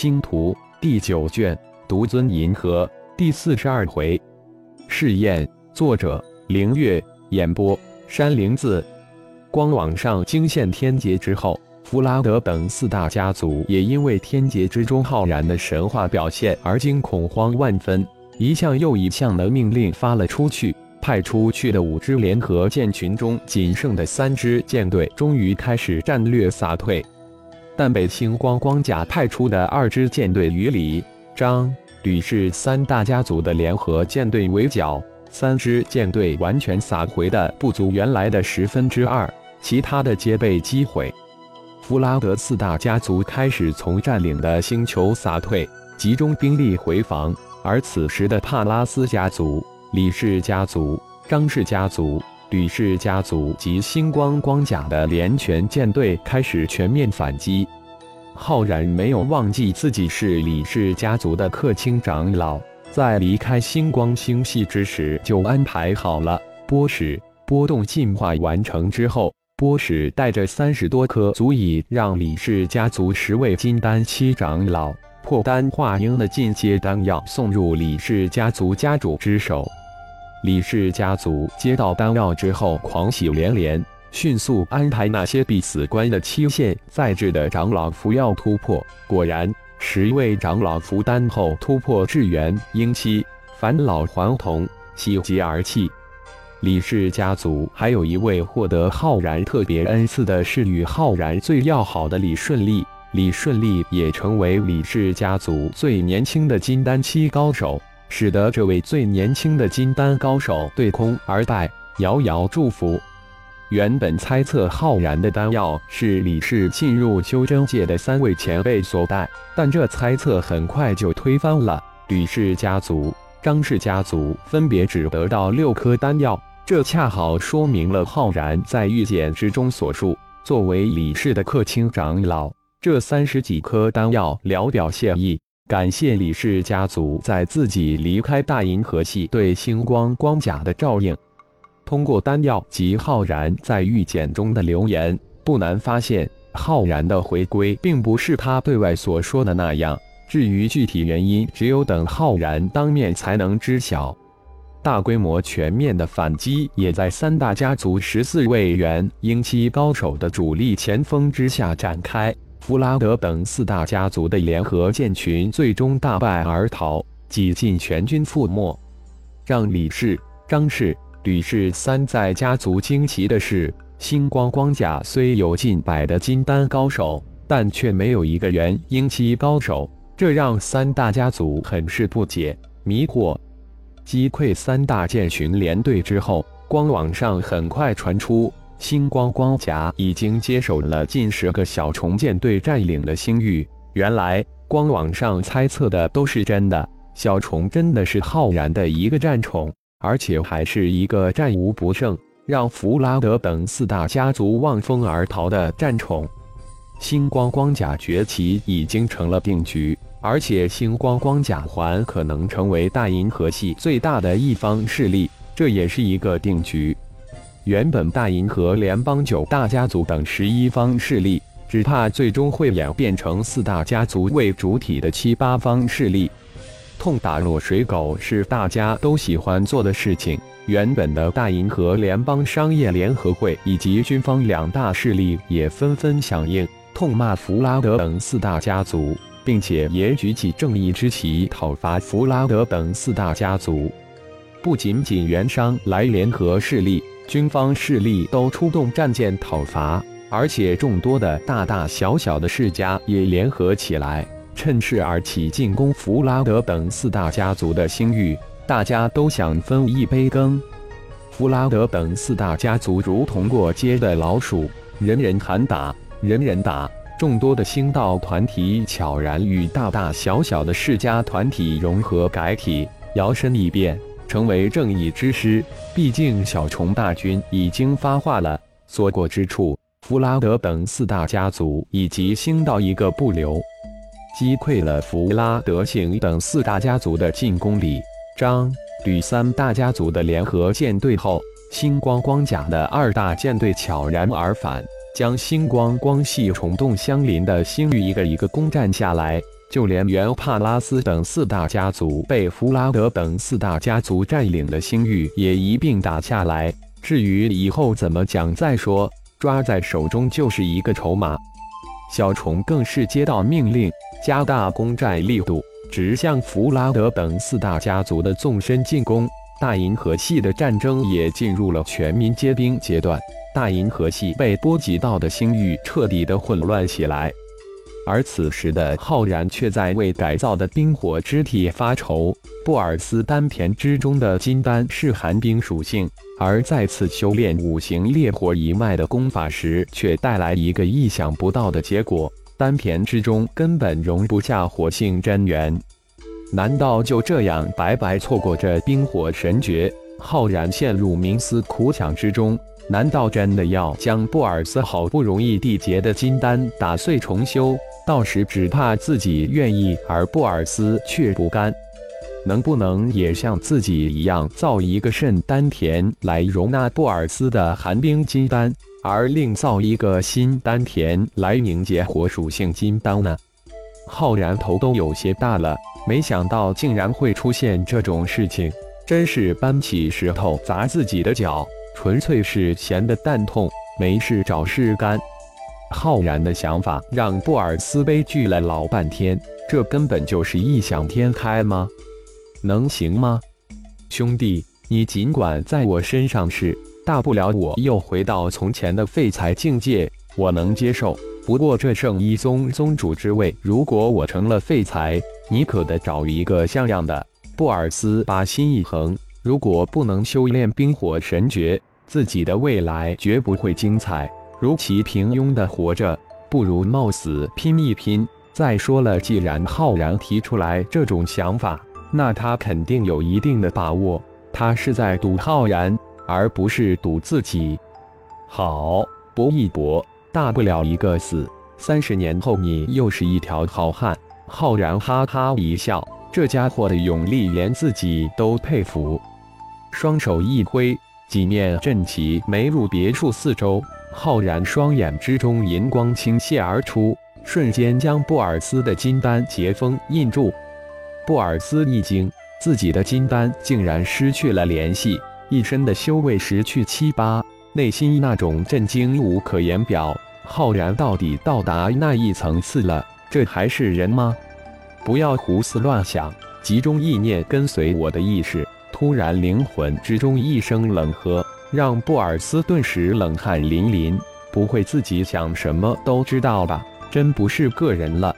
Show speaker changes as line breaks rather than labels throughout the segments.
星图第九卷，独尊银河第四十二回。试验，作者：凌月，演播：山灵子。光网上惊现天劫之后，弗拉德等四大家族也因为天劫之中浩然的神话表现而惊恐慌万分，一项又一项的命令发了出去。派出去的五支联合舰群中，仅剩的三支舰队终于开始战略撒退，但被星光光甲派出的二支舰队与李、张、吕氏三大家族的联合舰队围剿，三支舰队完全撒回的不足原来的十分之二，其他的皆被击毁。弗拉德四大家族开始从占领的星球撒退，集中兵力回防，而此时的帕拉斯家族。李氏家族、张氏家族、吕氏家族及星光光甲的连全舰队开始全面反击。浩然没有忘记自己是李氏家族的客卿长老，在离开星光星系之时就安排好了。波矢波动进化完成之后，波矢带着三十多颗足以让李氏家族十位金丹期长老破丹化婴的进阶丹药送入李氏家族家主之手。李氏家族接到丹药之后，狂喜连连，迅速安排那些必死关的期限在制的长老服药突破。果然，十位长老服丹后突破至元婴期，返老还童，喜极而泣。李氏家族还有一位获得浩然特别恩赐的是与浩然最要好的李顺利，李顺利也成为李氏家族最年轻的金丹期高手。使得这位最年轻的金丹高手对空而败，遥遥祝福。原本猜测浩然的丹药是李氏进入修真界的三位前辈所带，但这猜测很快就推翻了。吕氏家族、张氏家族分别只得到六颗丹药，这恰好说明了浩然在预见之中所述。作为李氏的客卿长老，这三十几颗丹药聊表谢意。感谢李氏家族在自己离开大银河系对星光光甲的照应。通过丹药及浩然在预检中的留言，不难发现，浩然的回归并不是他对外所说的那样。至于具体原因，只有等浩然当面才能知晓。大规模全面的反击也在三大家族十四位元婴期高手的主力前锋之下展开。弗拉德等四大家族的联合舰群最终大败而逃，几近全军覆没。让李氏、张氏、吕氏三在家族惊奇的是，星光光甲虽有近百的金丹高手，但却没有一个元婴期高手，这让三大家族很是不解、迷惑。击溃三大舰群连队之后，光网上很快传出。星光光甲已经接手了近十个小虫舰队占领了星域。原来光网上猜测的都是真的，小虫真的是浩然的一个战宠，而且还是一个战无不胜，让弗拉德等四大家族望风而逃的战宠。星光光甲崛起已经成了定局，而且星光光甲还可能成为大银河系最大的一方势力，这也是一个定局。原本大银河联邦九大家族等十一方势力，只怕最终会演变成四大家族为主体的七八方势力。痛打落水狗是大家都喜欢做的事情。原本的大银河联邦商业联合会以及军方两大势力也纷纷响应，痛骂弗拉德等四大家族，并且也举起正义之旗讨伐弗拉德等四大家族。不仅仅原商来联合势力。军方势力都出动战舰讨伐，而且众多的大大小小的世家也联合起来，趁势而起进攻弗拉德等四大家族的星域。大家都想分一杯羹。弗拉德等四大家族如同过街的老鼠，人人喊打，人人打。众多的星道团体悄然与大大小小的世家团体融合改体，摇身一变。成为正义之师，毕竟小虫大军已经发话了，所过之处，弗拉德等四大家族以及星道一个不留。击溃了弗拉德行等四大家族的进攻，李、张、吕三大家族的联合舰队后，星光光甲的二大舰队悄然而返，将星光光系虫洞相邻的星域一个一个攻占下来。就连原帕拉斯等四大家族被弗拉德等四大家族占领的星域也一并打下来。至于以后怎么讲再说，抓在手中就是一个筹码。小虫更是接到命令，加大攻占力度，直向弗拉德等四大家族的纵深进攻。大银河系的战争也进入了全民皆兵阶段，大银河系被波及到的星域彻底的混乱起来。而此时的浩然却在为改造的冰火之体发愁。布尔斯丹田之中的金丹是寒冰属性，而再次修炼五行烈火一脉的功法时，却带来一个意想不到的结果：丹田之中根本容不下火性真元。难道就这样白白错过这冰火神诀？浩然陷入冥思苦想之中。难道真的要将布尔斯好不容易缔结的金丹打碎重修？到时只怕自己愿意，而布尔斯却不甘。能不能也像自己一样造一个肾丹田来容纳布尔斯的寒冰金丹，而另造一个新丹田来凝结火属性金丹呢？浩然头都有些大了。没想到竟然会出现这种事情，真是搬起石头砸自己的脚，纯粹是闲的蛋痛，没事找事干。浩然的想法让布尔斯悲剧了老半天，这根本就是异想天开吗？能行吗？兄弟，你尽管在我身上试，大不了我又回到从前的废材境界，我能接受。不过这圣一宗宗主之位，如果我成了废材，你可得找一个像样的。布尔斯把心一横，如果不能修炼冰火神诀，自己的未来绝不会精彩。如其平庸的活着，不如冒死拼一拼。再说了，既然浩然提出来这种想法，那他肯定有一定的把握。他是在赌浩然，而不是赌自己。好，搏一搏。大不了一个死，三十年后你又是一条好汉。浩然哈哈一笑，这家伙的勇力连自己都佩服。双手一挥，几面阵旗没入别墅四周。浩然双眼之中银光倾泻而出，瞬间将布尔斯的金丹结封印住。布尔斯一惊，自己的金丹竟然失去了联系，一身的修为失去七八。内心那种震惊无可言表，浩然到底到达那一层次了？这还是人吗？不要胡思乱想，集中意念跟随我的意识。突然，灵魂之中一声冷喝，让布尔斯顿时冷汗淋淋。不会自己想什么都知道吧？真不是个人了。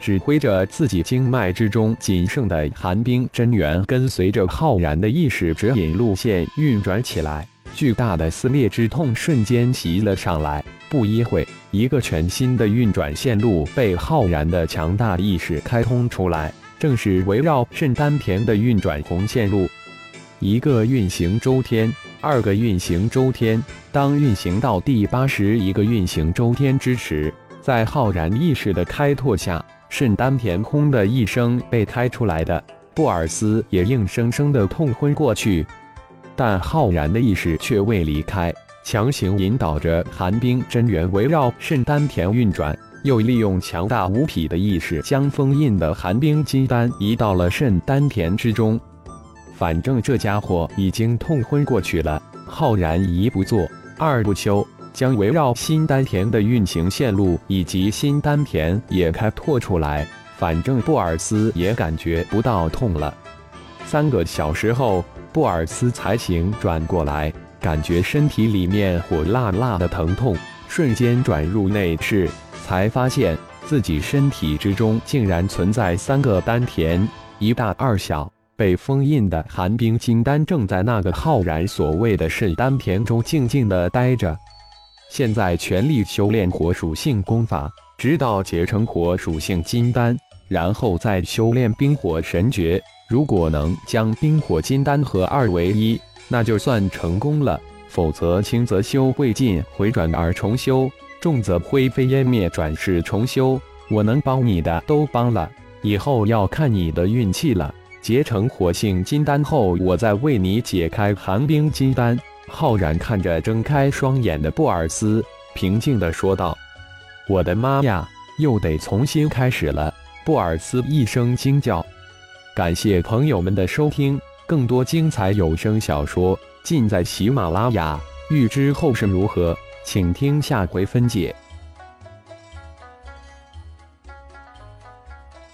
指挥着自己经脉之中仅剩的寒冰真元，跟随着浩然的意识指引路线运转起来。巨大的撕裂之痛瞬间袭了上来，不一会，一个全新的运转线路被浩然的强大意识开通出来，正是围绕肾丹田的运转红线路。一个运行周天，二个运行周天。当运行到第八十一个运行周天之时，在浩然意识的开拓下，肾丹田轰的一声被开出来的，布尔斯也硬生生的痛昏过去。但浩然的意识却未离开，强行引导着寒冰真元围绕肾丹田运转，又利用强大无匹的意识将封印的寒冰金丹移到了肾丹田之中。反正这家伙已经痛昏过去了，浩然一不做二不休，将围绕新丹田的运行线路以及新丹田也开拓出来。反正布尔斯也感觉不到痛了。三个小时后。布尔斯才醒转过来，感觉身体里面火辣辣的疼痛，瞬间转入内视，才发现自己身体之中竟然存在三个丹田，一大二小。被封印的寒冰金丹正在那个浩然所谓的肾丹田中静静的待着。现在全力修炼火属性功法，直到结成火属性金丹，然后再修炼冰火神诀。如果能将冰火金丹合二为一，那就算成功了；否则轻则修未尽，回转而重修；重则灰飞烟灭，转世重修。我能帮你的都帮了，以后要看你的运气了。结成火性金丹后，我再为你解开寒冰金丹。浩然看着睁开双眼的布尔斯，平静地说道：“我的妈呀，又得重新开始了。”布尔斯一声惊叫。感谢朋友们的收听，更多精彩有声小说尽在喜马拉雅。欲知后事如何，请听下回分解。